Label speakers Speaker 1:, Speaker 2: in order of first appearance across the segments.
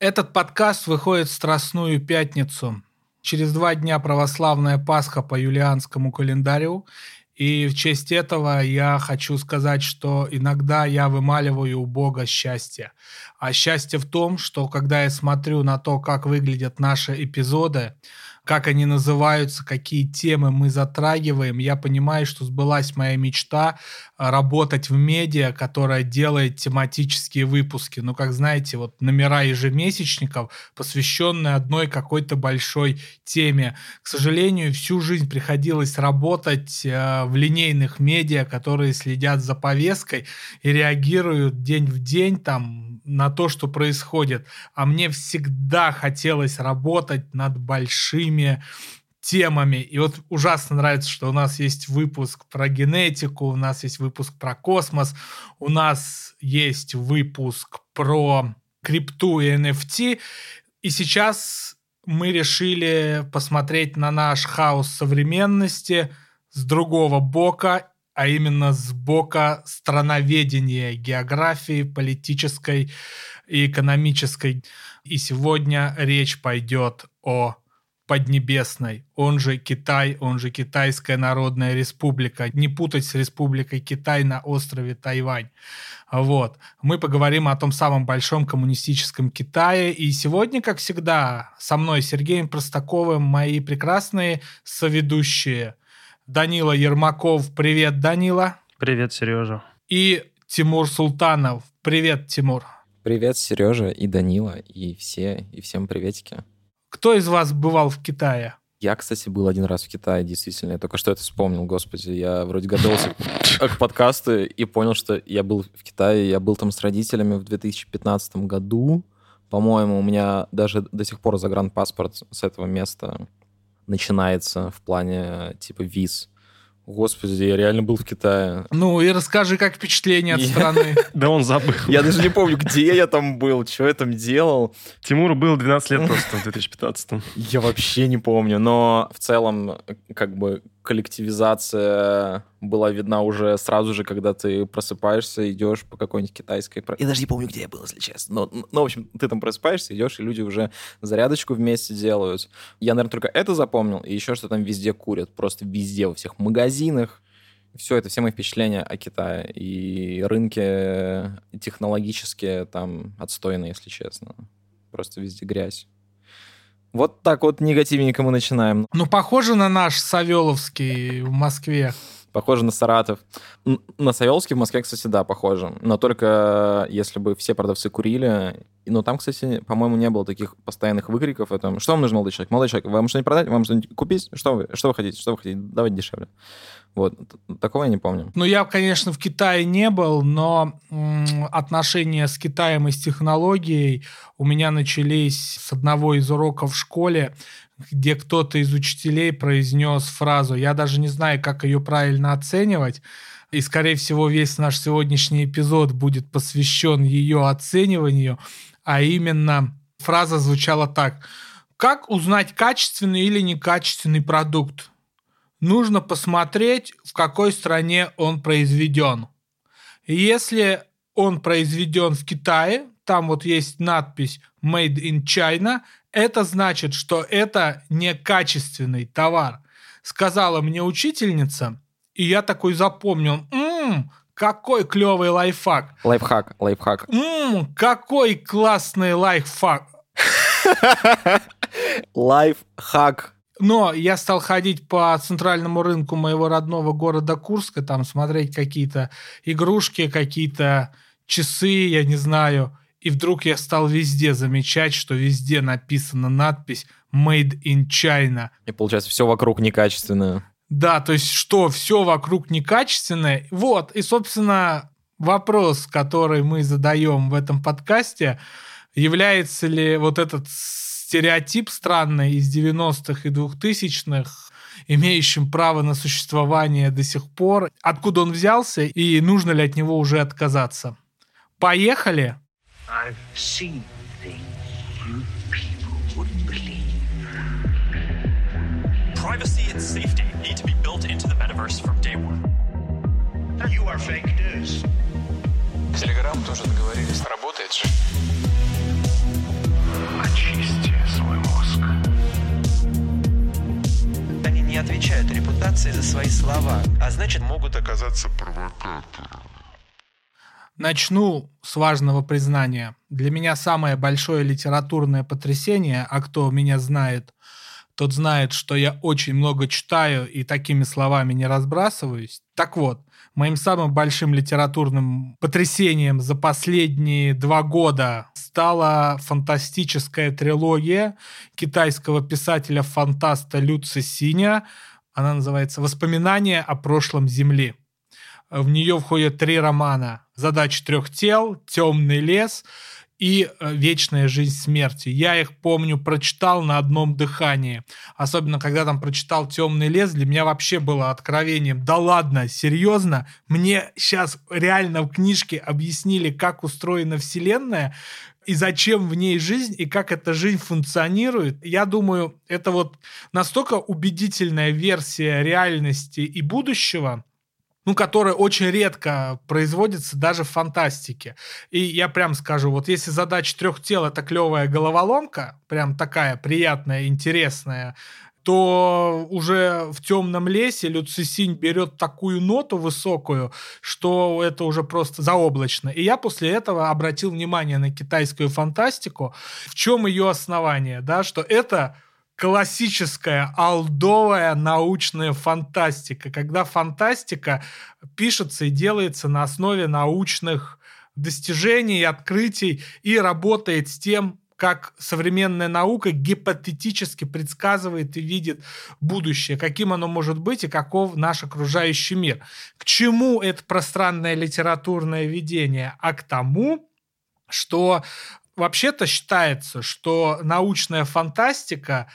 Speaker 1: Этот подкаст выходит в Страстную Пятницу. Через два дня православная Пасха по юлианскому календарю. И в честь этого я хочу сказать, что иногда я вымаливаю у Бога счастье. А счастье в том, что когда я смотрю на то, как выглядят наши эпизоды, как они называются, какие темы мы затрагиваем, я понимаю, что сбылась моя мечта а, работать в медиа, которая делает тематические выпуски. Ну, как знаете, вот номера ежемесячников, посвященные одной какой-то большой теме. К сожалению, всю жизнь приходилось работать э, в линейных медиа, которые следят за повесткой и реагируют день в день там на то, что происходит. А мне всегда хотелось работать над большими темами. И вот ужасно нравится, что у нас есть выпуск про генетику, у нас есть выпуск про космос, у нас есть выпуск про крипту и NFT. И сейчас мы решили посмотреть на наш хаос современности с другого бока а именно с бока страноведения, географии, политической и экономической. И сегодня речь пойдет о Поднебесной, он же Китай, он же Китайская Народная Республика. Не путать с Республикой Китай на острове Тайвань. Вот. Мы поговорим о том самом большом коммунистическом Китае. И сегодня, как всегда, со мной Сергеем Простаковым мои прекрасные соведущие – Данила Ермаков. Привет, Данила.
Speaker 2: Привет, Сережа.
Speaker 1: И Тимур Султанов. Привет, Тимур.
Speaker 3: Привет, Сережа и Данила, и все, и всем приветики.
Speaker 1: Кто из вас бывал в Китае?
Speaker 3: Я, кстати, был один раз в Китае, действительно. Я только что это вспомнил, господи. Я вроде готовился к подкасту и понял, что я был в Китае. Я был там с родителями в 2015 году. По-моему, у меня даже до сих пор загранпаспорт с этого места начинается в плане типа виз. Господи, я реально был в Китае.
Speaker 1: Ну и расскажи, как впечатление от страны.
Speaker 2: Да он забыл.
Speaker 3: Я даже не помню, где я там был, что я там делал.
Speaker 2: Тимуру было 12 лет просто в 2015
Speaker 3: Я вообще не помню, но в целом как бы коллективизация была видна уже сразу же, когда ты просыпаешься, идешь по какой-нибудь китайской... Я даже не помню, где я был, если честно. Но, ну, в общем, ты там просыпаешься, идешь, и люди уже зарядочку вместе делают. Я, наверное, только это запомнил, и еще что там везде курят. Просто везде, во всех магазинах. Все это, все мои впечатления о Китае. И рынки технологические там отстойные, если честно. Просто везде грязь. Вот так вот негативненько мы начинаем.
Speaker 1: Ну, похоже на наш Савеловский в Москве.
Speaker 3: Похоже на Саратов. На Савеловский в Москве, кстати, да, похоже. Но только если бы все продавцы курили. Но там, кстати, по-моему, не было таких постоянных выкриков. Это, что вам нужно, молодой человек? Молодой человек, вам что-нибудь продать? Вам что-нибудь купить? Что вы, что вы хотите? Что вы хотите? Давайте дешевле. Вот. Такого я не помню.
Speaker 1: Ну, я, конечно, в Китае не был, но отношения с Китаем и с технологией у меня начались с одного из уроков в школе, где кто-то из учителей произнес фразу. Я даже не знаю, как ее правильно оценивать. И, скорее всего, весь наш сегодняшний эпизод будет посвящен ее оцениванию. А именно, фраза звучала так. Как узнать качественный или некачественный продукт? нужно посмотреть, в какой стране он произведен. Если он произведен в Китае, там вот есть надпись Made in China, это значит, что это некачественный товар. Сказала мне учительница, и я такой запомнил, м-м, какой клевый лайфхак.
Speaker 3: Лайфхак, лайфхак.
Speaker 1: М-м, какой классный лайфхак.
Speaker 3: Лайфхак.
Speaker 1: Но я стал ходить по центральному рынку моего родного города Курска, там смотреть какие-то игрушки, какие-то часы, я не знаю. И вдруг я стал везде замечать, что везде написана надпись «Made in China».
Speaker 3: И получается, все вокруг некачественное.
Speaker 1: Да, то есть что, все вокруг некачественное. Вот, и, собственно, вопрос, который мы задаем в этом подкасте, является ли вот этот стереотип странный из 90-х и 2000-х, имеющим право на существование до сих пор, откуда он взялся и нужно ли от него уже отказаться. Поехали! I've seen things you people wouldn't believe. Privacy and safety need to be built into the metaverse from day one. You are fake news. Телеграм тоже договорились. Работает же.
Speaker 4: Очисти свой мозг. Они не отвечают репутации за свои слова, а значит могут
Speaker 5: оказаться провокаторами.
Speaker 1: Начну с важного признания. Для меня самое большое литературное потрясение, а кто меня знает, тот знает, что я очень много читаю и такими словами не разбрасываюсь. Так вот, моим самым большим литературным потрясением за последние два года стала фантастическая трилогия китайского писателя-фантаста Люци Синя. Она называется «Воспоминания о прошлом Земли». В нее входят три романа «Задача трех тел», «Темный лес», и э, «Вечная жизнь смерти». Я их, помню, прочитал на одном дыхании. Особенно, когда там прочитал «Темный лес», для меня вообще было откровением. Да ладно, серьезно? Мне сейчас реально в книжке объяснили, как устроена Вселенная, и зачем в ней жизнь, и как эта жизнь функционирует. Я думаю, это вот настолько убедительная версия реальности и будущего, ну, которая очень редко производится даже в фантастике. И я прям скажу, вот если задача трех тел это клевая головоломка, прям такая приятная, интересная, то уже в темном лесе Люцисинь берет такую ноту высокую, что это уже просто заоблачно. И я после этого обратил внимание на китайскую фантастику. В чем ее основание? Да, что это классическая алдовая научная фантастика, когда фантастика пишется и делается на основе научных достижений, открытий и работает с тем, как современная наука гипотетически предсказывает и видит будущее, каким оно может быть и каков наш окружающий мир. К чему это пространное литературное видение? А к тому, что вообще-то считается, что научная фантастика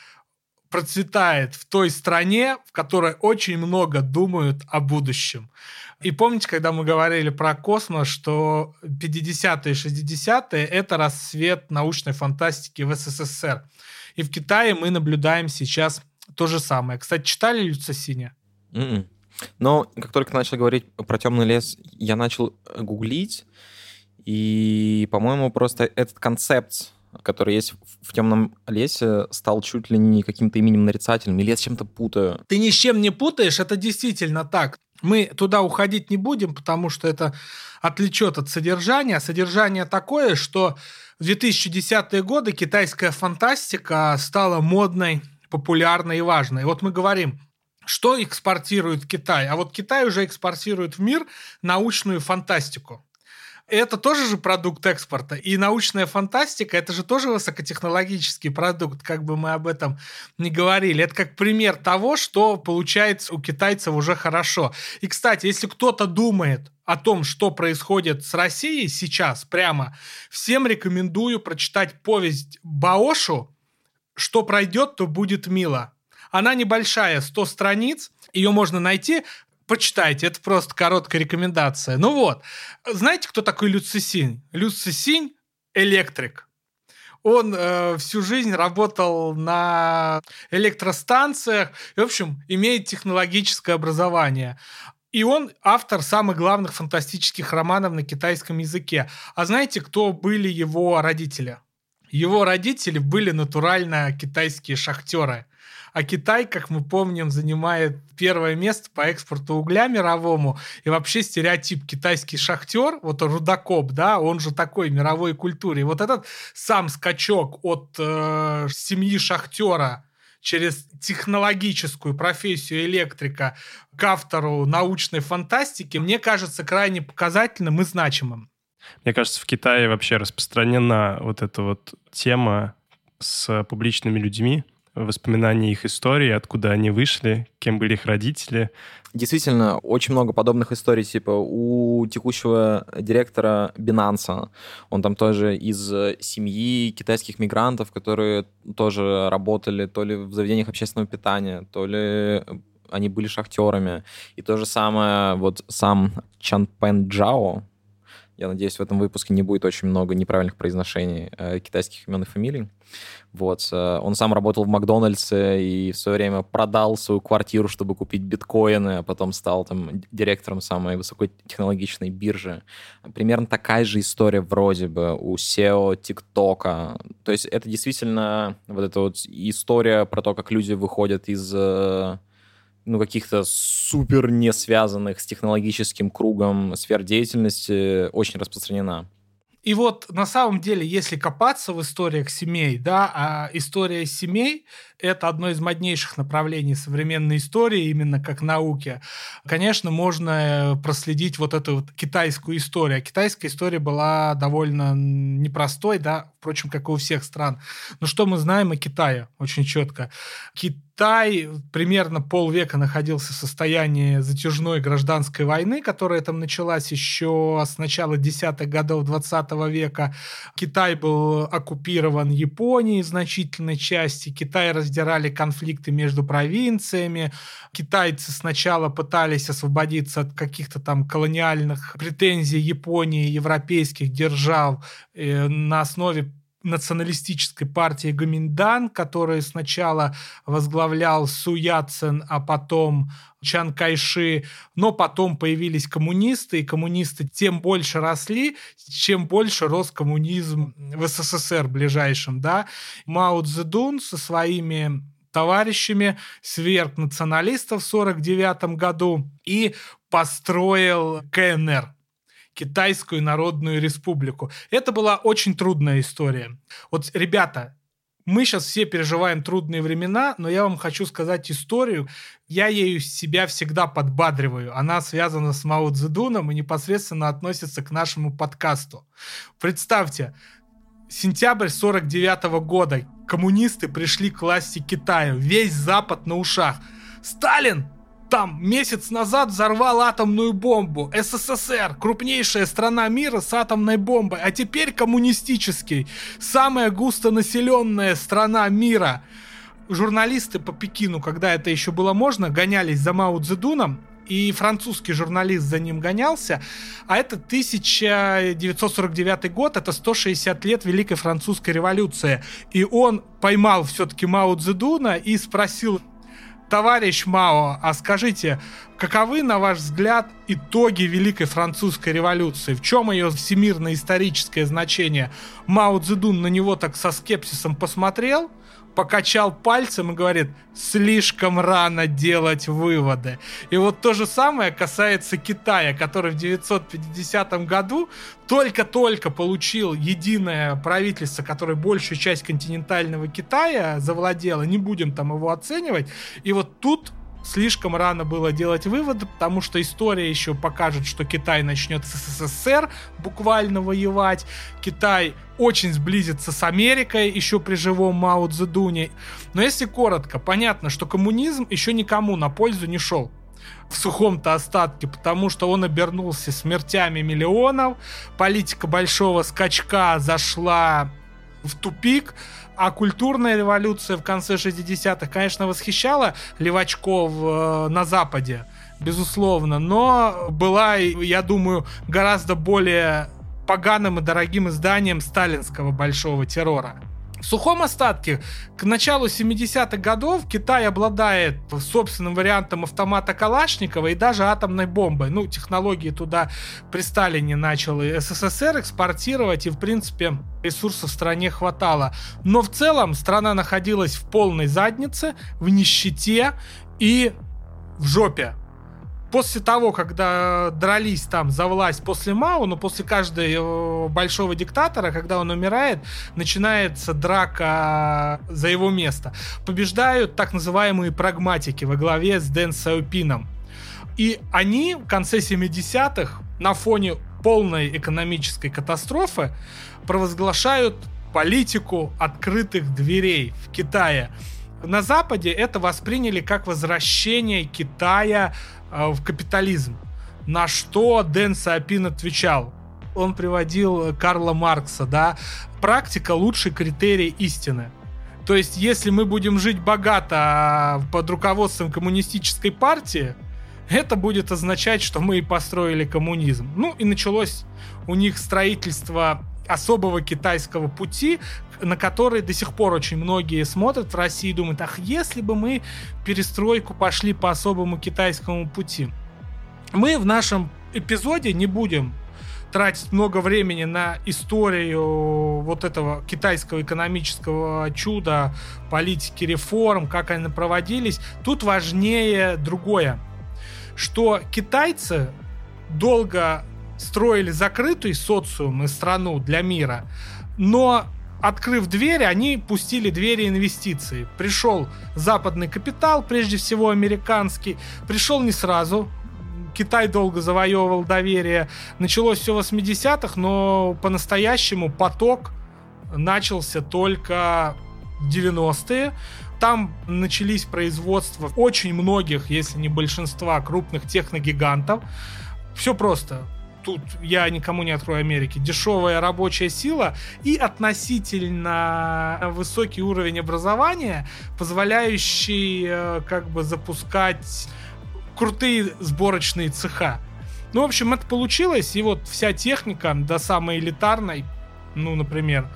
Speaker 1: процветает в той стране, в которой очень много думают о будущем. И помните, когда мы говорили про космос, что 50-е и 60-е — это рассвет научной фантастики в СССР. И в Китае мы наблюдаем сейчас то же самое. Кстати, читали Люцисиня?
Speaker 3: Mm-mm. Но как только начал говорить про темный лес, я начал гуглить, и, по-моему, просто этот концепт, который есть в темном лесе, стал чуть ли не каким-то именем нарицательным, или я с чем-то путаю.
Speaker 1: Ты ни с чем не путаешь, это действительно так. Мы туда уходить не будем, потому что это отвлечет от содержания. Содержание такое, что в 2010-е годы китайская фантастика стала модной, популярной и важной. Вот мы говорим, что экспортирует Китай? А вот Китай уже экспортирует в мир научную фантастику это тоже же продукт экспорта. И научная фантастика, это же тоже высокотехнологический продукт, как бы мы об этом не говорили. Это как пример того, что получается у китайцев уже хорошо. И, кстати, если кто-то думает о том, что происходит с Россией сейчас, прямо, всем рекомендую прочитать повесть Баошу «Что пройдет, то будет мило». Она небольшая, 100 страниц, ее можно найти почитайте, это просто короткая рекомендация. Ну вот, знаете, кто такой Люцисинь? Люцисинь – электрик. Он э, всю жизнь работал на электростанциях и, в общем, имеет технологическое образование. И он автор самых главных фантастических романов на китайском языке. А знаете, кто были его родители? Его родители были натурально китайские шахтеры. А Китай, как мы помним, занимает первое место по экспорту угля мировому. И вообще стереотип китайский шахтер, вот рудокоп, да, он же такой мировой культуре. И вот этот сам скачок от э, семьи шахтера через технологическую профессию электрика к автору научной фантастики, мне кажется крайне показательным и значимым.
Speaker 2: Мне кажется, в Китае вообще распространена вот эта вот тема с публичными людьми, воспоминания их истории, откуда они вышли, кем были их родители.
Speaker 3: Действительно, очень много подобных историй, типа у текущего директора Binance, он там тоже из семьи китайских мигрантов, которые тоже работали то ли в заведениях общественного питания, то ли они были шахтерами. И то же самое вот сам Чан Пен Джао, я надеюсь, в этом выпуске не будет очень много неправильных произношений э, китайских имен и фамилий. Вот. Э, он сам работал в Макдональдсе и в свое время продал свою квартиру, чтобы купить биткоины, а потом стал там директором самой высокотехнологичной биржи. Примерно такая же история вроде бы у SEO, ТикТока. То есть это действительно вот эта вот история про то, как люди выходят из э, ну, каких-то супер не связанных с технологическим кругом сфер деятельности очень распространена.
Speaker 1: И вот на самом деле, если копаться в историях семей, да, а история семей это одно из моднейших направлений современной истории, именно как науки. Конечно, можно проследить вот эту вот китайскую историю. А китайская история была довольно непростой, да, впрочем, как и у всех стран. Но что мы знаем о Китае очень четко? Китай примерно полвека находился в состоянии затяжной гражданской войны, которая там началась еще с начала десятых годов 20 века. Китай был оккупирован Японией в значительной части. Китай раздирали конфликты между провинциями. Китайцы сначала пытались освободиться от каких-то там колониальных претензий Японии, европейских держав э, на основе националистической партии Гоминдан, которую сначала возглавлял Су Яцен, а потом Чан Кайши, но потом появились коммунисты, и коммунисты тем больше росли, чем больше рос коммунизм в СССР ближайшем, да. Мао Цзэдун со своими товарищами сверг националистов в 49 году и построил КНР, Китайскую Народную Республику. Это была очень трудная история. Вот, ребята, мы сейчас все переживаем трудные времена, но я вам хочу сказать историю. Я ею себя всегда подбадриваю. Она связана с Мао Цзэдуном и непосредственно относится к нашему подкасту. Представьте, сентябрь 49 -го года. Коммунисты пришли к власти Китая. Весь Запад на ушах. Сталин там месяц назад взорвал атомную бомбу. СССР, крупнейшая страна мира с атомной бомбой, а теперь коммунистический, самая густонаселенная страна мира. Журналисты по Пекину, когда это еще было можно, гонялись за Мао Цзэдуном, и французский журналист за ним гонялся, а это 1949 год, это 160 лет Великой Французской революции, и он поймал все-таки Мао Цзэдуна и спросил, Товарищ Мао, а скажите, каковы, на ваш взгляд, итоги Великой Французской революции? В чем ее всемирно-историческое значение? Мао Цзэдун на него так со скепсисом посмотрел, покачал пальцем и говорит, слишком рано делать выводы. И вот то же самое касается Китая, который в 950 году только-только получил единое правительство, которое большую часть континентального Китая завладело, не будем там его оценивать. И вот тут слишком рано было делать выводы, потому что история еще покажет, что Китай начнет с СССР буквально воевать. Китай очень сблизится с Америкой еще при живом Мао Цзэдуне. Но если коротко, понятно, что коммунизм еще никому на пользу не шел в сухом-то остатке, потому что он обернулся смертями миллионов, политика большого скачка зашла в тупик, а культурная революция в конце 60-х, конечно, восхищала левачков э, на Западе, безусловно, но была, я думаю, гораздо более поганым и дорогим изданием сталинского большого террора. В сухом остатке к началу 70-х годов Китай обладает собственным вариантом автомата Калашникова и даже атомной бомбой. Ну, технологии туда при Сталине начал и СССР экспортировать, и, в принципе, ресурсов в стране хватало. Но в целом страна находилась в полной заднице, в нищете и в жопе после того, когда дрались там за власть после Мао, но после каждого большого диктатора, когда он умирает, начинается драка за его место. Побеждают так называемые прагматики во главе с Дэн Сяопином. И они в конце 70-х на фоне полной экономической катастрофы провозглашают политику открытых дверей в Китае. На Западе это восприняли как возвращение Китая в капитализм. На что Дэн Сапин отвечал. Он приводил Карла Маркса, да, практика лучший критерий истины. То есть, если мы будем жить богато а, под руководством коммунистической партии, это будет означать, что мы и построили коммунизм. Ну и началось у них строительство особого китайского пути, на который до сих пор очень многие смотрят в России и думают, ах, если бы мы перестройку пошли по особому китайскому пути. Мы в нашем эпизоде не будем тратить много времени на историю вот этого китайского экономического чуда, политики реформ, как они проводились. Тут важнее другое, что китайцы долго строили закрытый социум и страну для мира, но открыв двери, они пустили двери инвестиций. Пришел западный капитал, прежде всего американский. Пришел не сразу. Китай долго завоевывал доверие. Началось все в 80-х, но по-настоящему поток начался только в 90-е. Там начались производства очень многих, если не большинства, крупных техногигантов. Все просто тут я никому не открою Америки, дешевая рабочая сила и относительно высокий уровень образования, позволяющий э, как бы запускать крутые сборочные цеха. Ну, в общем, это получилось, и вот вся техника до самой элитарной, ну, например,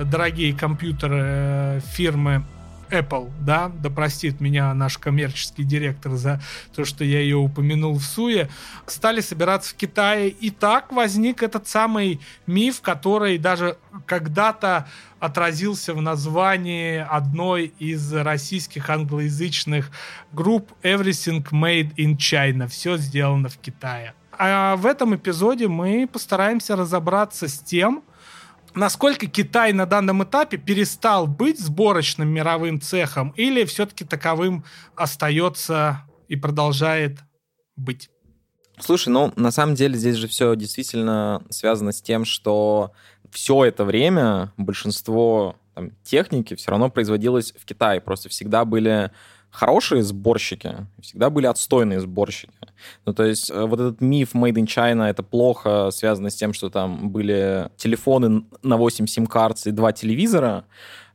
Speaker 1: дорогие компьютеры э, фирмы Apple, да, да простит меня наш коммерческий директор за то, что я ее упомянул в Суе, стали собираться в Китае, и так возник этот самый миф, который даже когда-то отразился в названии одной из российских англоязычных групп Everything Made in China. Все сделано в Китае. А в этом эпизоде мы постараемся разобраться с тем, насколько Китай на данном этапе перестал быть сборочным мировым цехом или все-таки таковым остается и продолжает быть?
Speaker 3: Слушай, ну, на самом деле здесь же все действительно связано с тем, что все это время большинство там, техники все равно производилось в Китае. Просто всегда были хорошие сборщики, всегда были отстойные сборщики. Ну, то есть э, вот этот миф Made in China, это плохо связано с тем, что там были телефоны на 8 сим-карт и два телевизора,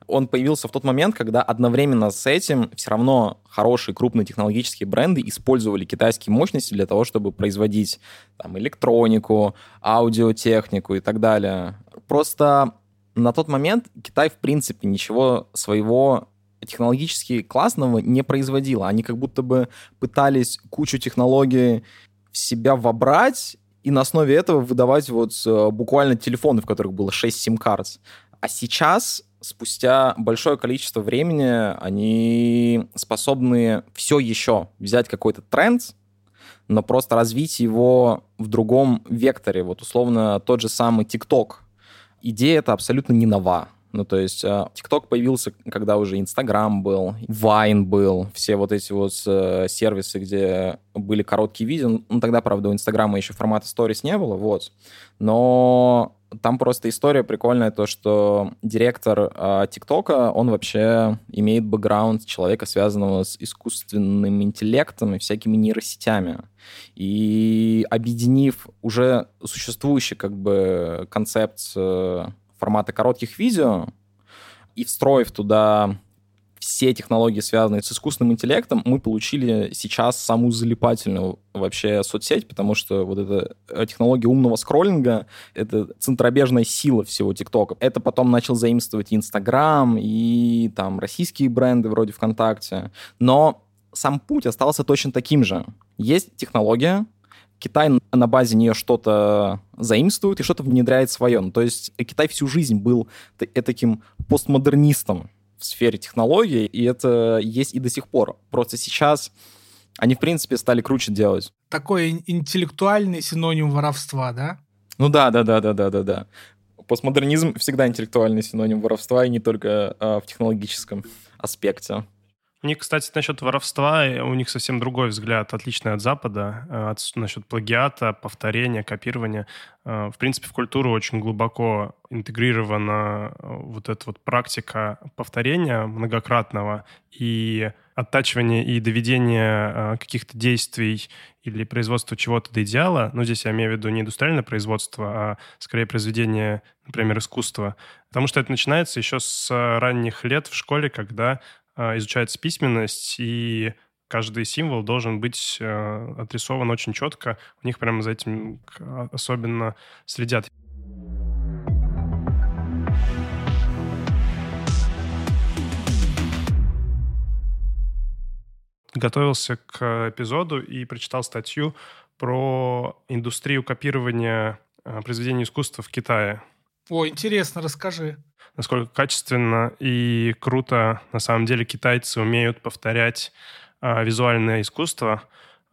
Speaker 3: он появился в тот момент, когда одновременно с этим все равно хорошие крупные технологические бренды использовали китайские мощности для того, чтобы производить там, электронику, аудиотехнику и так далее. Просто на тот момент Китай, в принципе, ничего своего технологически классного не производила. Они как будто бы пытались кучу технологий в себя вобрать и на основе этого выдавать вот э, буквально телефоны, в которых было 6 сим-карт. А сейчас, спустя большое количество времени, они способны все еще взять какой-то тренд, но просто развить его в другом векторе. Вот условно тот же самый TikTok. Идея это абсолютно не нова. Ну, то есть TikTok появился, когда уже Instagram был, Vine был, все вот эти вот э, сервисы, где были короткие видео. Ну, тогда, правда, у Инстаграма еще формата Stories не было, вот. Но там просто история прикольная, то, что директор ТикТока, он вообще имеет бэкграунд человека, связанного с искусственным интеллектом и всякими нейросетями. И объединив уже существующий как бы концепт формата коротких видео и встроив туда все технологии, связанные с искусственным интеллектом, мы получили сейчас самую залипательную вообще соцсеть, потому что вот эта э, технология умного скроллинга — это центробежная сила всего ТикТока. Это потом начал заимствовать Инстаграм, и там российские бренды вроде ВКонтакте. Но сам путь остался точно таким же. Есть технология, Китай на базе нее что-то заимствует и что-то внедряет свое. Ну, то есть Китай всю жизнь был таким постмодернистом в сфере технологий, и это есть и до сих пор. Просто сейчас они, в принципе, стали круче делать.
Speaker 1: Такой интеллектуальный синоним воровства, да?
Speaker 3: Ну да, да, да, да, да, да, да. Постмодернизм всегда интеллектуальный синоним воровства, и не только а, в технологическом аспекте.
Speaker 2: Них, кстати, насчет воровства, у них совсем другой взгляд, отличный от Запада, э, от, насчет плагиата, повторения, копирования. Э, в принципе, в культуру очень глубоко интегрирована э, вот эта вот практика повторения многократного и оттачивания и доведения каких-то действий или производства чего-то до идеала. Но здесь я имею в виду не индустриальное производство, а скорее произведение, например, искусства. Потому что это начинается еще с ранних лет в школе, когда изучается письменность, и каждый символ должен быть э, отрисован очень четко. У них прямо за этим особенно следят. Готовился к эпизоду и прочитал статью про индустрию копирования э, произведения искусства в Китае.
Speaker 1: О, интересно, расскажи.
Speaker 2: Насколько качественно и круто на самом деле китайцы умеют повторять э, визуальное искусство,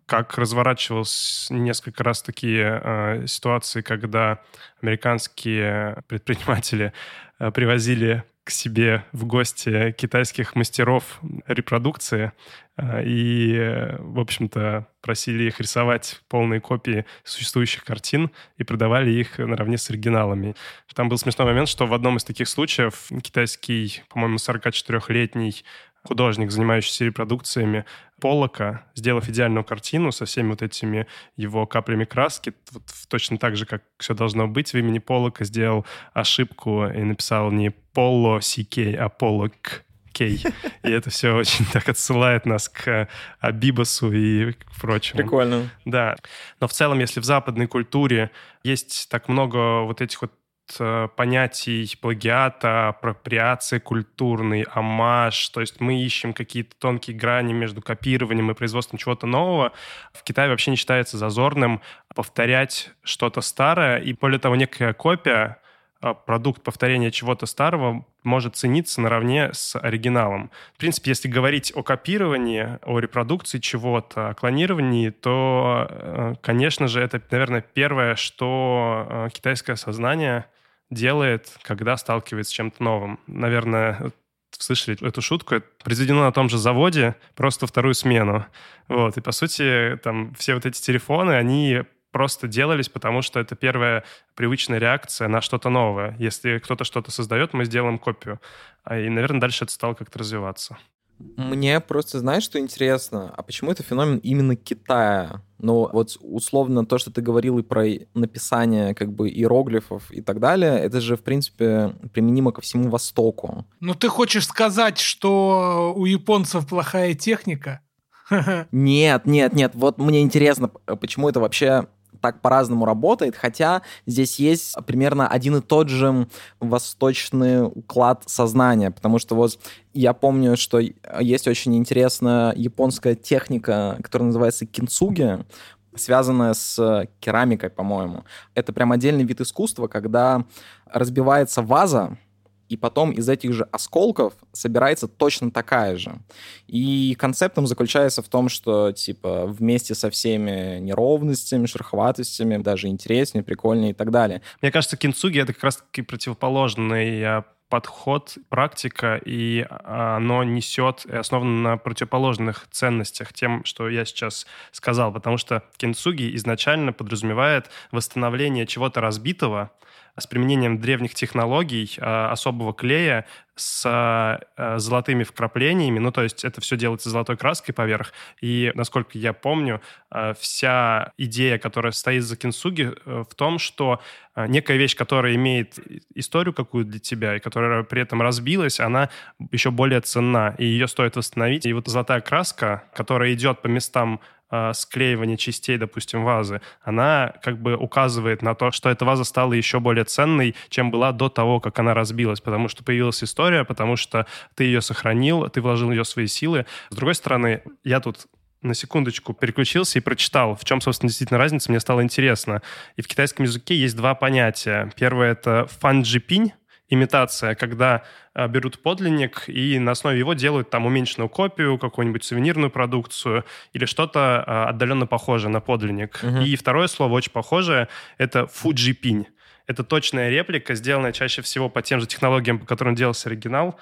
Speaker 2: как разворачивалось несколько раз такие э, ситуации, когда американские предприниматели э, привозили к себе в гости китайских мастеров репродукции э, и, в общем-то, просили их рисовать полные копии существующих картин и продавали их наравне с оригиналами. Там был смешной момент, что в одном из таких случаев китайский, по-моему, 44-летний художник, занимающийся репродукциями Поллока, сделав идеальную картину со всеми вот этими его каплями краски, вот точно так же, как все должно быть, в имени Поллока сделал ошибку и написал не Полло Сикей, а Поллок Кей. И это все очень так отсылает нас к Абибасу и к прочему.
Speaker 3: Прикольно.
Speaker 2: Да. Но в целом, если в западной культуре есть так много вот этих вот Э, понятий плагиата, апроприации культурной, амаш. То есть мы ищем какие-то тонкие грани между копированием и производством чего-то нового. В Китае вообще не считается зазорным повторять что-то старое. И более того, некая копия, э, продукт повторения чего-то старого может цениться наравне с оригиналом. В принципе, если говорить о копировании, о репродукции чего-то, о клонировании, то, э, конечно же, это, наверное, первое, что китайское сознание делает, когда сталкивается с чем-то новым. Наверное, слышали эту шутку, это произведено на том же заводе, просто вторую смену. Вот, и по сути, там все вот эти телефоны, они просто делались, потому что это первая привычная реакция на что-то новое. Если кто-то что-то создает, мы сделаем копию. А, и, наверное, дальше это стало как-то развиваться.
Speaker 3: Мне просто, знаешь, что интересно? А почему это феномен именно Китая? Ну, вот условно то, что ты говорил и про написание как бы иероглифов и так далее, это же, в принципе, применимо ко всему Востоку.
Speaker 1: Ну, ты хочешь сказать, что у японцев плохая техника?
Speaker 3: Нет, нет, нет. Вот мне интересно, почему это вообще так по-разному работает, хотя здесь есть примерно один и тот же восточный уклад сознания, потому что вот я помню, что есть очень интересная японская техника, которая называется кинцуги, связанная с керамикой, по-моему. Это прям отдельный вид искусства, когда разбивается ваза, и потом из этих же осколков собирается точно такая же. И концептом заключается в том, что, типа, вместе со всеми неровностями, шероховатостями, даже интереснее, прикольнее и так далее.
Speaker 2: Мне кажется, кинцуги — это как раз-таки противоположный а, подход, практика, и а, оно несет основано на противоположных ценностях тем, что я сейчас сказал, потому что кинцуги изначально подразумевает восстановление чего-то разбитого, с применением древних технологий, а, особого клея, с а, золотыми вкраплениями. Ну, то есть это все делается золотой краской поверх. И, насколько я помню, а, вся идея, которая стоит за кинсуги, э, в том, что некая вещь, которая имеет историю какую для тебя, и которая при этом разбилась, она еще более ценна, и ее стоит восстановить. И вот золотая краска, которая идет по местам э, склеивания частей, допустим, вазы, она как бы указывает на то, что эта ваза стала еще более ценной, чем была до того, как она разбилась, потому что появилась история, потому что ты ее сохранил, ты вложил в ее свои силы. С другой стороны, я тут на секундочку переключился и прочитал, в чем, собственно, действительно разница, мне стало интересно. И в китайском языке есть два понятия. Первое — это фанджипинь, имитация, когда э, берут подлинник и на основе его делают там уменьшенную копию, какую-нибудь сувенирную продукцию или что-то э, отдаленно похожее на подлинник. -huh. И второе слово очень похожее — это фуджипинь. Это точная реплика, сделанная чаще всего по тем же технологиям, по которым делался оригинал,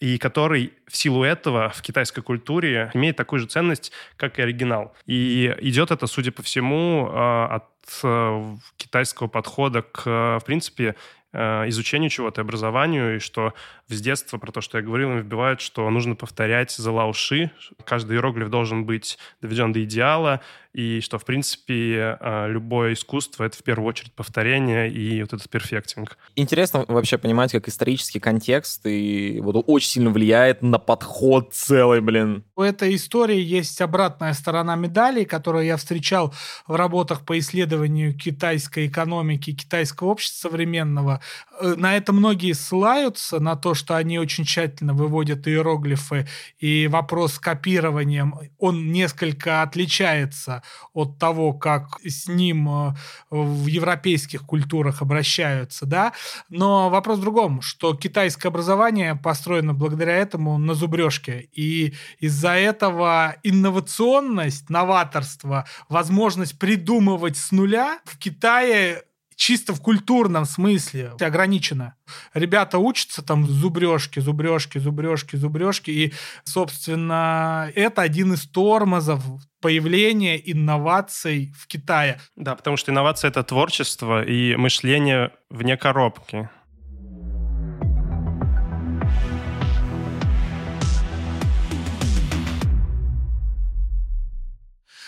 Speaker 2: и который в силу этого в китайской культуре имеет такую же ценность, как и оригинал. И идет это, судя по всему, э, от э, китайского подхода к, в принципе, Э, изучению чего-то, образованию, и что с детства про то, что я говорил, им вбивают, что нужно повторять за лауши, каждый иероглиф должен быть доведен до идеала, и что, в принципе, э, любое искусство — это в первую очередь повторение и вот этот перфектинг.
Speaker 3: Интересно вообще понимать, как исторический контекст и вот очень сильно влияет на подход целый, блин.
Speaker 1: У этой истории есть обратная сторона медали, которую я встречал в работах по исследованию китайской экономики, китайского общества современного. Э, на это многие ссылаются, на то, что они очень тщательно выводят иероглифы, и вопрос с копированием, он несколько отличается от того, как с ним э, в европейских культурах обращаются, да, но вопрос в другом, что китайское образование построено благодаря этому на зубрежке, и из-за этого инновационность, новаторство, возможность придумывать с нуля в Китае чисто в культурном смысле ограничено. Ребята учатся там зубрежки, зубрежки, зубрежки, зубрежки. И, собственно, это один из тормозов появления инноваций в Китае.
Speaker 2: Да, потому что инновация — это творчество и мышление вне коробки.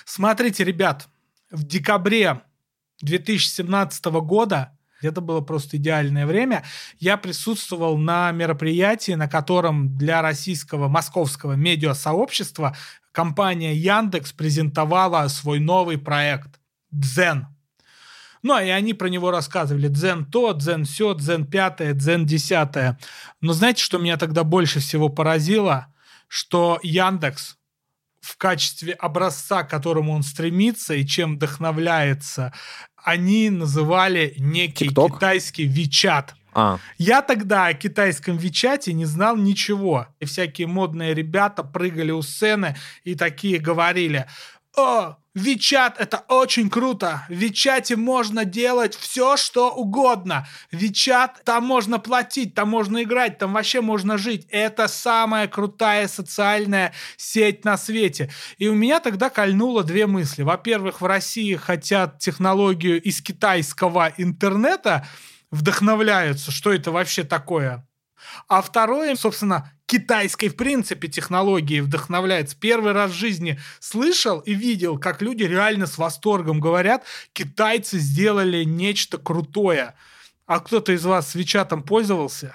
Speaker 1: Смотрите, ребят, в декабре 2017 года, это было просто идеальное время, я присутствовал на мероприятии, на котором для российского московского медиасообщества компания Яндекс презентовала свой новый проект Дзен. Ну, и они про него рассказывали. Дзен то, Дзен все, Дзен пятое, Дзен десятое. Но знаете, что меня тогда больше всего поразило? Что Яндекс в качестве образца, к которому он стремится и чем вдохновляется, они называли некий
Speaker 3: TikTok?
Speaker 1: китайский Вичат.
Speaker 3: А,
Speaker 1: Я тогда о китайском Вичате не знал ничего. И всякие модные ребята прыгали у сцены и такие говорили, о, Вичат это очень круто. В Вичате можно делать все, что угодно. Вичат, там можно платить, там можно играть, там вообще можно жить. Это самая крутая социальная сеть на свете. И у меня тогда кольнуло две мысли. Во-первых, в России хотят технологию из китайского интернета, вдохновляются, что это вообще такое. А второе, собственно, китайской, в принципе, технологии вдохновляется. Первый раз в жизни слышал и видел, как люди реально с восторгом говорят, китайцы сделали нечто крутое. А кто-то из вас Вичатом пользовался?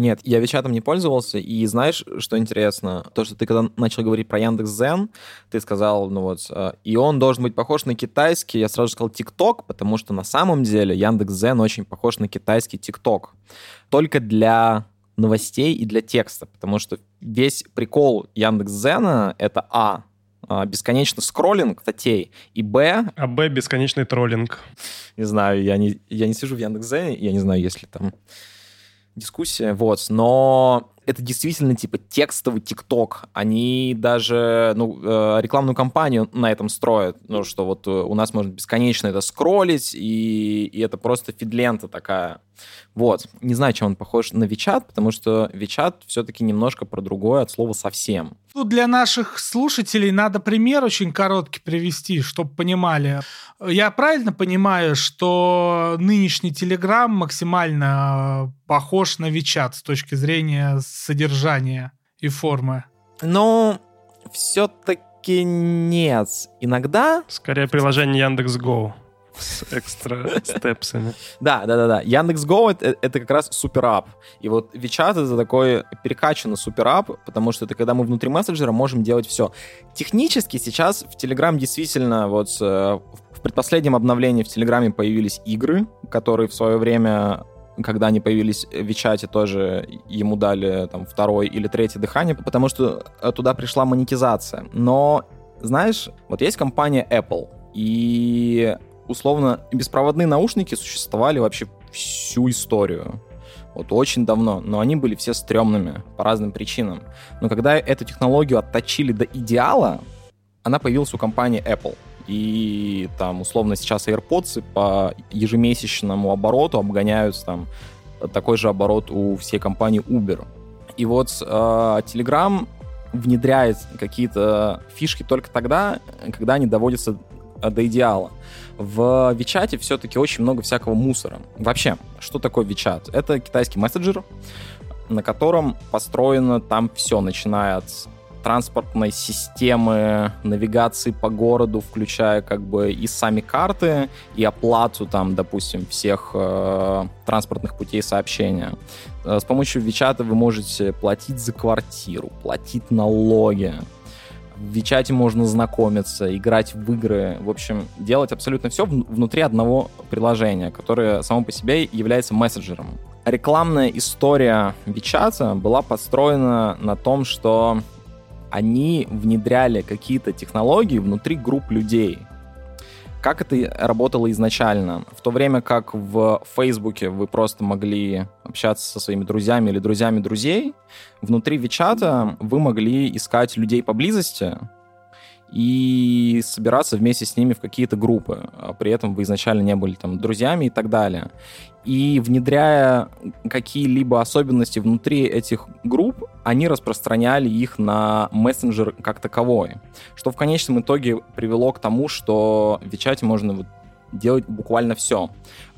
Speaker 3: Нет, я Вичатом не пользовался, и знаешь, что интересно? То, что ты когда начал говорить про Яндекс.Зен, ты сказал, ну вот, э, и он должен быть похож на китайский, я сразу сказал ТикТок, потому что на самом деле Яндекс.Зен очень похож на китайский ТикТок. Только для новостей и для текста, потому что весь прикол Яндекс.Зена — это а, а, бесконечно скроллинг статей, и б,
Speaker 2: А Б — бесконечный троллинг.
Speaker 3: не знаю, я не, я не сижу в Яндекс.Зене, я не знаю, есть ли там дискуссия, вот, но это действительно типа текстовый ТикТок. Они даже ну, э, рекламную кампанию на этом строят, ну, что вот э, у нас можно бесконечно это скроллить, и, и это просто фидлента такая. Вот. Не знаю, чем он похож на Вичат, потому что Вичат все-таки немножко про другое от слова совсем.
Speaker 1: Ну, для наших слушателей надо пример очень короткий привести, чтобы понимали. Я правильно понимаю, что нынешний Телеграм максимально э, похож на Вичат с точки зрения содержания и формы?
Speaker 3: Но все-таки нет. Иногда
Speaker 2: Скорее приложение Яндекс.Го с экстра степсами.
Speaker 3: Да, да, да, да. Яндекс.Го это, это как раз суперап. И вот Вичат это такой перекачанный суперап, потому что это когда мы внутри мессенджера можем делать все. Технически сейчас в Telegram действительно вот э, в предпоследнем обновлении в Телеграме появились игры, которые в свое время когда они появились в Вичате, тоже ему дали там второй или третье дыхание, потому что э, туда пришла монетизация. Но, знаешь, вот есть компания Apple, и условно беспроводные наушники существовали вообще всю историю. Вот очень давно, но они были все стрёмными по разным причинам. Но когда эту технологию отточили до идеала, она появилась у компании Apple. И там, условно, сейчас AirPods по ежемесячному обороту обгоняют там такой же оборот у всей компании Uber. И вот э, Telegram внедряет какие-то фишки только тогда, когда они доводятся до идеала. В Вичате все-таки очень много всякого мусора. Вообще, что такое Вичат? Это китайский мессенджер, на котором построено там все, начиная от транспортной системы навигации по городу, включая как бы и сами карты, и оплату там, допустим, всех э, транспортных путей сообщения. Э, С помощью Вичата вы можете платить за квартиру, платить налоги. В Вичате можно знакомиться, играть в игры, в общем, делать абсолютно все внутри одного приложения, которое само по себе является мессенджером. рекламная история Вичата была построена на том, что они внедряли какие-то технологии внутри групп людей. Как это работало изначально? В то время как в Фейсбуке вы просто могли общаться со своими друзьями или друзьями друзей, внутри Вичата вы могли искать людей поблизости, и собираться вместе с ними в какие-то группы. А при этом вы изначально не были там друзьями и так далее. И внедряя какие-либо особенности внутри этих групп, они распространяли их на мессенджер как таковой. Что в конечном итоге привело к тому, что в Вичате можно вот делать буквально все.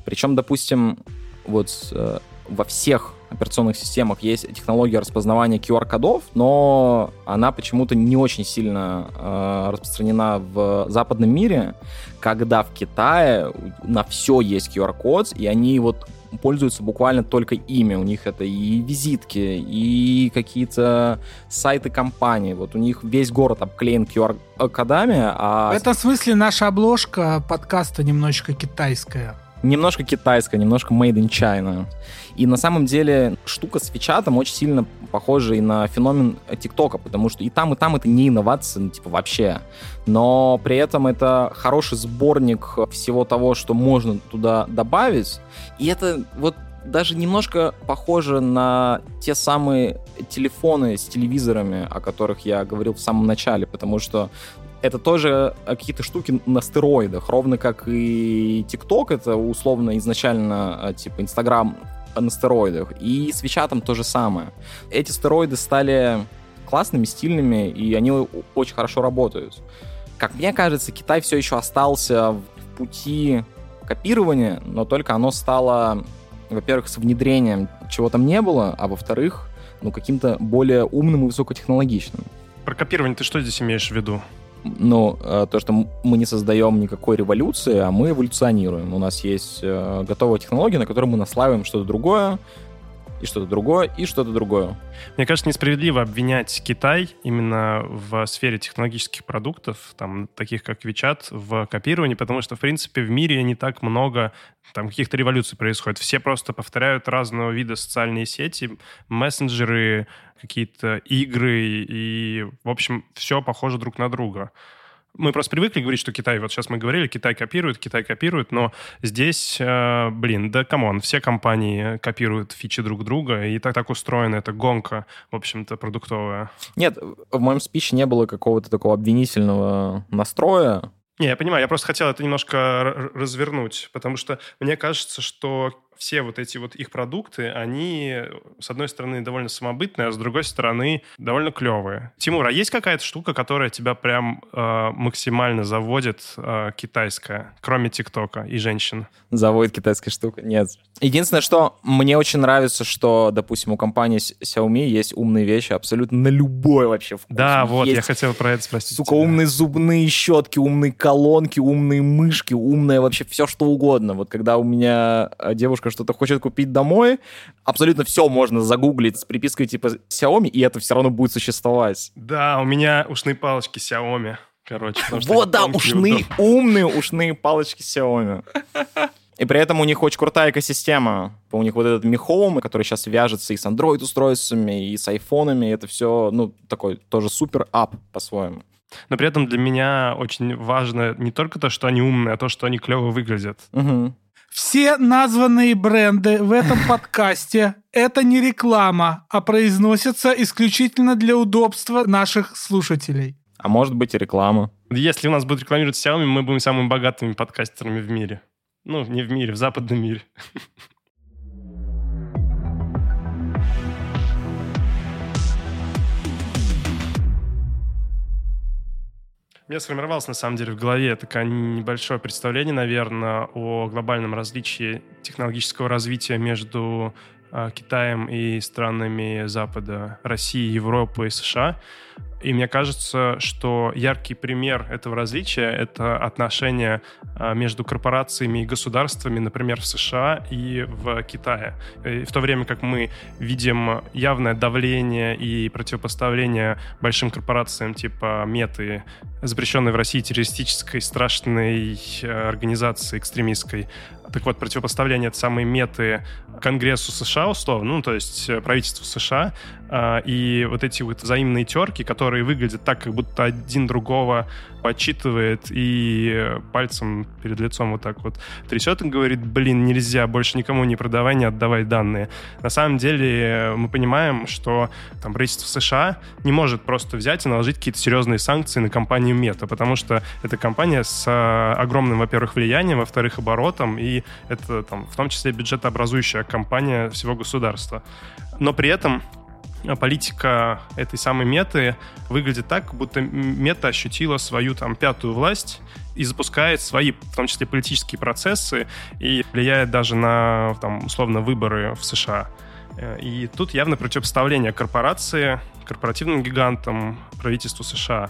Speaker 3: Причем, допустим, вот э, во всех операционных системах есть технология распознавания QR-кодов, но она почему-то не очень сильно э, распространена в западном мире, когда в Китае на все есть QR-код, и они вот пользуются буквально только ими. У них это и визитки, и какие-то сайты компаний. Вот у них весь город обклеен QR-кодами. А...
Speaker 1: В этом смысле наша обложка подкаста немножечко китайская
Speaker 3: немножко китайская, немножко made in China. И на самом деле штука с Вичатом очень сильно похожа и на феномен ТикТока, потому что и там, и там это не инновация, ну, типа, вообще. Но при этом это хороший сборник всего того, что можно туда добавить. И это вот даже немножко похоже на те самые телефоны с телевизорами, о которых я говорил в самом начале, потому что это тоже э, какие-то штуки на стероидах, ровно как и ТикТок, это условно изначально э, типа Инстаграм на стероидах, и с Вичатом то же самое. Эти стероиды стали классными, стильными, и они очень хорошо работают. Как мне кажется, Китай все еще остался в пути копирования, но только оно стало, во-первых, с внедрением чего там не было, а во-вторых, ну, каким-то более умным и высокотехнологичным.
Speaker 2: Про копирование ты что здесь имеешь в виду?
Speaker 3: Ну, э, то, что мы не создаем никакой революции, а мы эволюционируем. У нас есть э, готовая технология, на которой мы наслаиваем что-то другое, и что-то другое, и что-то другое.
Speaker 2: Мне кажется, несправедливо обвинять Китай именно в сфере технологических продуктов, там, таких как WeChat, в копировании, потому что, в принципе, в мире не так много там каких-то революций происходит. Все просто повторяют разного вида социальные сети, мессенджеры, какие-то игры, и, в общем, все похоже друг на друга мы просто привыкли говорить, что Китай, вот сейчас мы говорили, Китай копирует, Китай копирует, но здесь, э, блин, да come on, все компании копируют фичи друг друга, и так так устроена эта гонка, в общем-то, продуктовая.
Speaker 3: Нет, в моем спиче не было какого-то такого обвинительного настроя.
Speaker 2: Не, я понимаю, я просто хотел это немножко развернуть, потому что мне кажется, что все вот эти вот их продукты, они, с одной стороны, довольно самобытные, а с другой стороны, довольно клевые. Тимур, а есть какая-то штука, которая тебя прям э, максимально заводит э, китайская, кроме ТикТока и женщин?
Speaker 3: Заводит китайская штука? Нет. Единственное, что мне очень нравится, что, допустим, у компании Xiaomi есть умные вещи абсолютно на любой вообще вкус.
Speaker 2: Да, вот,
Speaker 3: есть,
Speaker 2: я хотел про это спросить.
Speaker 3: Сука, тебя. умные зубные щетки, умные колонки, умные мышки, умное вообще все, что угодно. Вот когда у меня э, девушка что-то хочет купить домой, абсолютно все можно загуглить с припиской типа Xiaomi, и это все равно будет существовать.
Speaker 2: Да, у меня ушные палочки Xiaomi. Короче,
Speaker 3: вот, да, ушные, умные ушные палочки Xiaomi. И при этом у них очень крутая экосистема. У них вот этот Mi Home, который сейчас вяжется и с Android-устройствами, и с айфонами. Это все, ну, такой тоже супер ап по-своему.
Speaker 2: Но при этом для меня очень важно не только то, что они умные, а то, что они клево выглядят.
Speaker 3: Угу.
Speaker 1: Все названные бренды в этом подкасте — это не реклама, а произносятся исключительно для удобства наших слушателей.
Speaker 3: А может быть и реклама.
Speaker 2: Если у нас будет рекламировать Xiaomi, мы будем самыми богатыми подкастерами в мире. Ну, не в мире, в западном мире. У меня сформировалось, на самом деле, в голове такое небольшое представление, наверное, о глобальном различии технологического развития между Китаем и странами Запада, России, Европы и США. И мне кажется, что яркий пример этого различия — это отношения а, между корпорациями и государствами, например, в США и в Китае. И в то время как мы видим явное давление и противопоставление большим корпорациям типа Меты, запрещенной в России террористической страшной э, организации экстремистской, так вот, противопоставление этой самой меты Конгрессу США, условно, ну, то есть э, правительству США, и вот эти вот взаимные терки, которые выглядят так, как будто один другого подсчитывает и пальцем перед лицом вот так вот трясет и говорит, блин, нельзя, больше никому не продавай, не отдавай данные. На самом деле э, мы понимаем, что там правительство США не может просто взять и наложить какие-то серьезные санкции на компанию Мета, потому что это компания с э, огромным, во-первых, влиянием, во-вторых, оборотом, и это там в том числе бюджетообразующая компания всего государства. Но при этом политика этой самой меты выглядит так, будто мета ощутила свою там пятую власть и запускает свои, в том числе политические процессы и влияет даже на там, условно выборы в США. Э, и тут явно противопоставление корпорации, корпоративным гигантам, правительству США.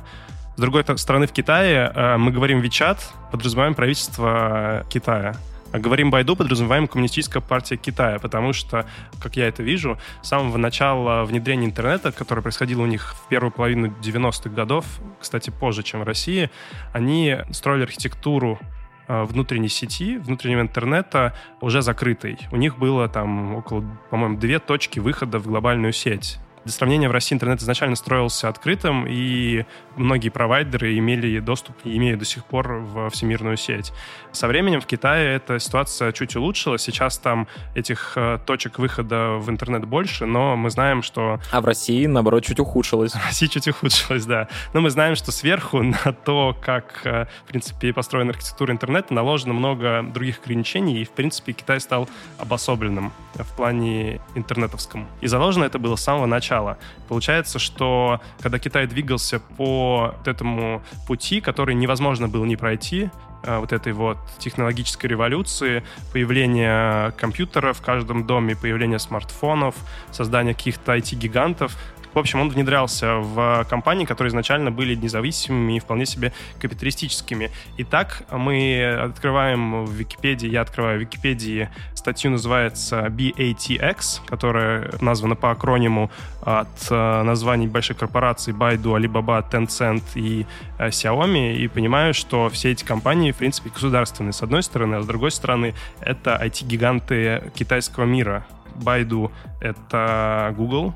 Speaker 2: С другой стороны, в Китае э, мы говорим WeChat, подразумеваем правительство Китая. Говорим Байду, подразумеваем Коммунистическая партия Китая, потому что, как я это вижу, с самого начала внедрения интернета, которое происходило у них в первую половину 90-х годов, кстати, позже, чем в России, они строили архитектуру э, внутренней сети, внутреннего интернета уже закрытой. У них было там около, по-моему, две точки выхода в глобальную сеть. Для сравнения, в России интернет изначально строился открытым, и многие провайдеры имели доступ и имеют до сих пор в всемирную сеть. Со временем в Китае эта ситуация чуть улучшилась. Сейчас там этих э, точек выхода в интернет больше, но мы знаем, что...
Speaker 3: А в России, наоборот, чуть ухудшилось.
Speaker 2: В России чуть ухудшилось, да. Но мы знаем, что сверху на то, как, э, в принципе, построена архитектура интернета, наложено много других ограничений, и, в принципе, Китай стал обособленным в плане интернетовском. И заложено это было с самого начала начала. Получается, что когда Китай двигался по вот этому пути, который невозможно было не пройти, э, вот этой вот технологической революции, появление компьютера в каждом доме, появление смартфонов, создание каких-то IT-гигантов, в общем, он внедрялся в компании, которые изначально были независимыми и вполне себе капиталистическими. Итак, мы открываем в Википедии, я открываю в Википедии статью, называется BATX, которая названа по акрониму от э, названий больших корпораций Baidu, Alibaba, Tencent и Xiaomi, и понимаю, что все эти компании, в принципе, государственные, с одной стороны, а с другой стороны, это IT-гиганты китайского мира. Baidu — это Google,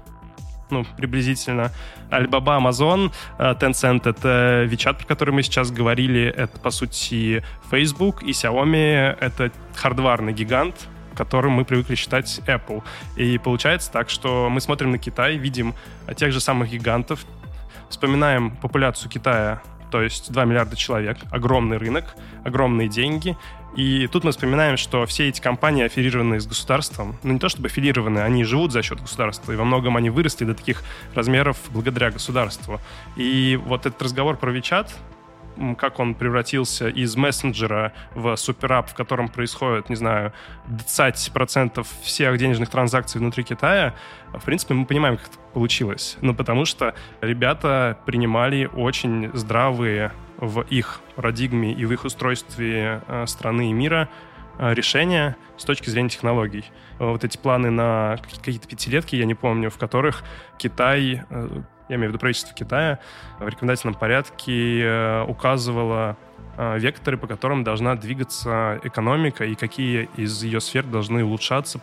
Speaker 2: ну, приблизительно. Alibaba, Amazon, э, Tencent — это WeChat, про который мы сейчас говорили, это, по сути, Facebook, и Xiaomi — это хардварный гигант, которым мы привыкли считать Apple. И получается так, что мы смотрим на Китай, видим тех же самых гигантов, вспоминаем популяцию Китая то есть 2 миллиарда человек, огромный рынок, огромные деньги. И тут мы вспоминаем, что все эти компании аффилированные с государством, ну не то чтобы аффилированные, они живут за счет государства, и во многом они выросли до таких размеров благодаря государству. И вот этот разговор про WeChat, как он превратился из мессенджера в суперап, в котором происходит, не знаю, 20% всех денежных транзакций внутри Китая, в принципе, мы понимаем, как это получилось. Ну, потому что ребята принимали очень здравые в их парадигме и в их устройстве э, страны и мира э, решения с точки зрения технологий. Вот эти планы на какие-то пятилетки, я не помню, в которых Китай э, я имею в виду правительство Китая, в рекомендательном порядке указывало векторы, по которым должна двигаться экономика и какие из ее сфер должны улучшаться,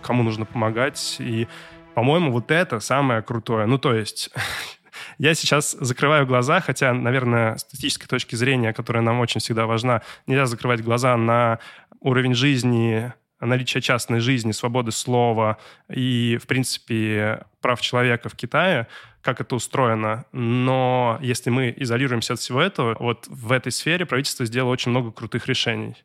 Speaker 2: кому нужно помогать. И, по-моему, вот это самое крутое. Ну, то есть... Я сейчас закрываю глаза, хотя, наверное, с статистической точки зрения, которая нам очень всегда важна, нельзя закрывать глаза на уровень жизни наличие частной жизни, свободы слова и, в принципе, прав человека в Китае, как это устроено. Но если мы изолируемся от всего этого, вот в этой сфере правительство сделало очень много крутых решений.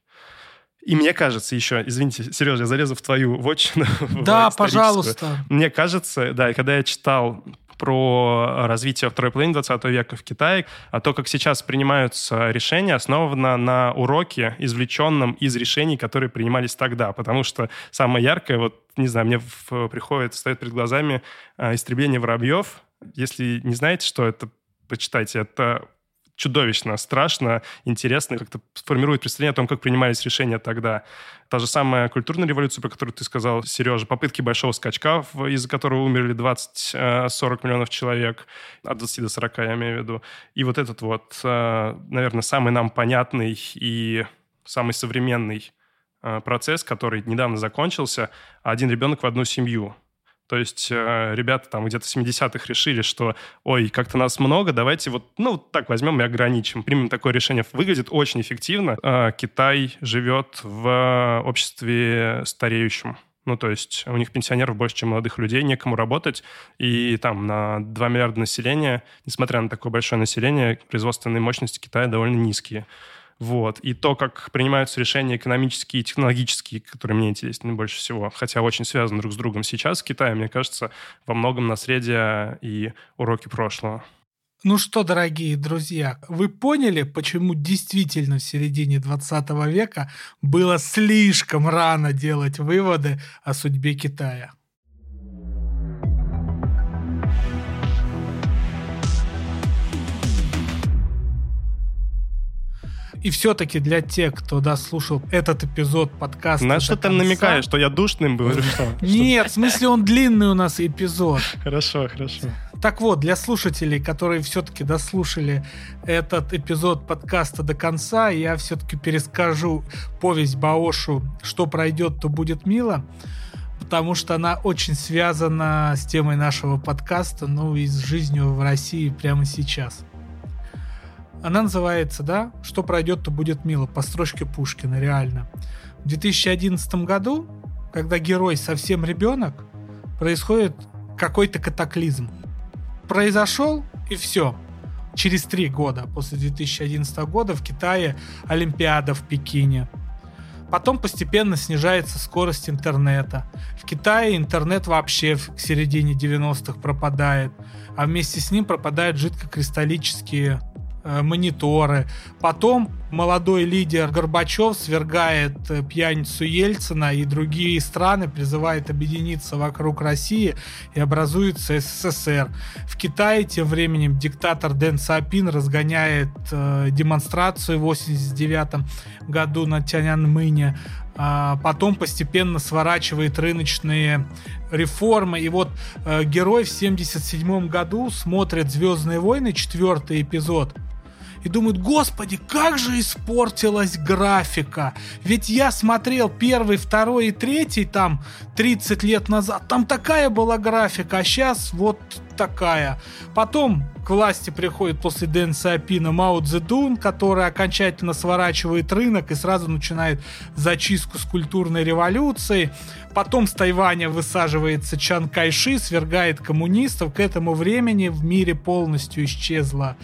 Speaker 2: И мне кажется еще, извините, Сережа, я залезу в твою вотчину.
Speaker 1: Да, пожалуйста.
Speaker 2: Мне кажется, да, и когда я читал про развитие второй половины 20 века в Китае, а то, как сейчас принимаются решения, основано на уроке, извлеченном из решений, которые принимались тогда. Потому что самое яркое, вот, не знаю, мне в, приходит, стоит перед глазами э, истребление воробьев. Если не знаете, что это почитайте. Это чудовищно, страшно, интересно, как-то формирует представление о том, как принимались решения тогда. Та же самая культурная революция, про которую ты сказал, Сережа, попытки большого скачка, из-за которого умерли 20-40 э, миллионов человек, от 20 до 40, я имею в виду. И вот этот вот, э, наверное, самый нам понятный и самый современный э, процесс, который недавно закончился, один ребенок в одну семью. То есть э, ребята там где-то в 70-х решили, что, ой, как-то нас много, давайте вот, ну, так возьмем и ограничим. Примем такое решение. Выглядит очень эффективно. Э, Китай живет в обществе стареющем. Ну, то есть у них пенсионеров больше, чем молодых людей, некому работать. И там на 2 миллиарда населения, несмотря на такое большое население, производственные мощности Китая довольно низкие. Вот. И то, как принимаются решения экономические и технологические, которые мне интересны больше всего, хотя очень связаны друг с другом сейчас в Китае, мне кажется, во многом наследие и уроки прошлого.
Speaker 1: Ну что, дорогие друзья, вы поняли, почему действительно в середине 20 века было слишком рано делать выводы о судьбе Китая? И все-таки для тех, кто дослушал этот эпизод подкаста...
Speaker 2: На что ты намекаешь, что я душным был?
Speaker 1: Нет, в смысле он длинный у нас эпизод.
Speaker 2: Хорошо, хорошо.
Speaker 1: Так вот, для слушателей, которые все-таки дослушали этот эпизод подкаста до конца, я все-таки перескажу повесть Баошу «Что пройдет, то будет мило», потому что она очень связана с темой нашего подкаста, ну и с жизнью в России прямо сейчас. Она называется, да, «Что пройдет, то будет мило» по строчке Пушкина, реально. В 2011 году, когда герой совсем ребенок, происходит какой-то катаклизм. Произошел, и все. Через три года, после 2011 года, в Китае Олимпиада в Пекине. Потом постепенно снижается скорость интернета. В Китае интернет вообще к середине 90-х пропадает, а вместе с ним пропадают жидкокристаллические мониторы. Потом молодой лидер Горбачев свергает э, пьяницу Ельцина и другие страны призывает объединиться вокруг России и образуется СССР. В Китае тем временем диктатор Дэн Сапин разгоняет э, демонстрацию в 89 году на Тяньаньмыне, а потом постепенно сворачивает рыночные реформы. И вот э, герой в 77 году смотрит «Звездные войны», четвертый эпизод, и думают, господи, как же испортилась графика. Ведь я смотрел первый, второй и третий там 30 лет назад. Там такая была графика, а сейчас вот такая. Потом к власти приходит после Дэн Сиапина Мао Цзэдун, который окончательно сворачивает рынок и сразу начинает зачистку с культурной революцией. Потом с Тайваня высаживается Чан Кайши, свергает коммунистов. К этому времени в мире полностью исчезла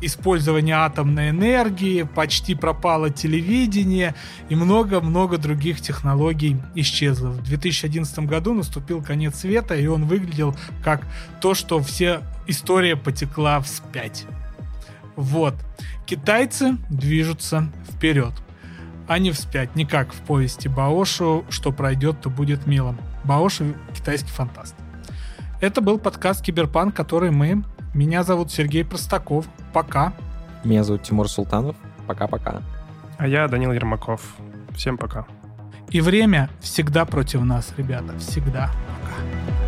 Speaker 1: использование атомной энергии, почти пропало телевидение и много-много других технологий исчезло. В 2011 году наступил конец света, и он выглядел как то, что все история потекла вспять. Вот. Китайцы движутся вперед, а не вспять. Не в повести Баошу «Что пройдет, то будет милым». Баошу — китайский фантаст. Это был подкаст «Киберпанк», который мы меня зовут Сергей Простаков. Пока.
Speaker 3: Меня зовут Тимур Султанов. Пока-пока.
Speaker 2: А я Данил Ермаков. Всем пока.
Speaker 1: И время всегда против нас, ребята. Всегда. Пока.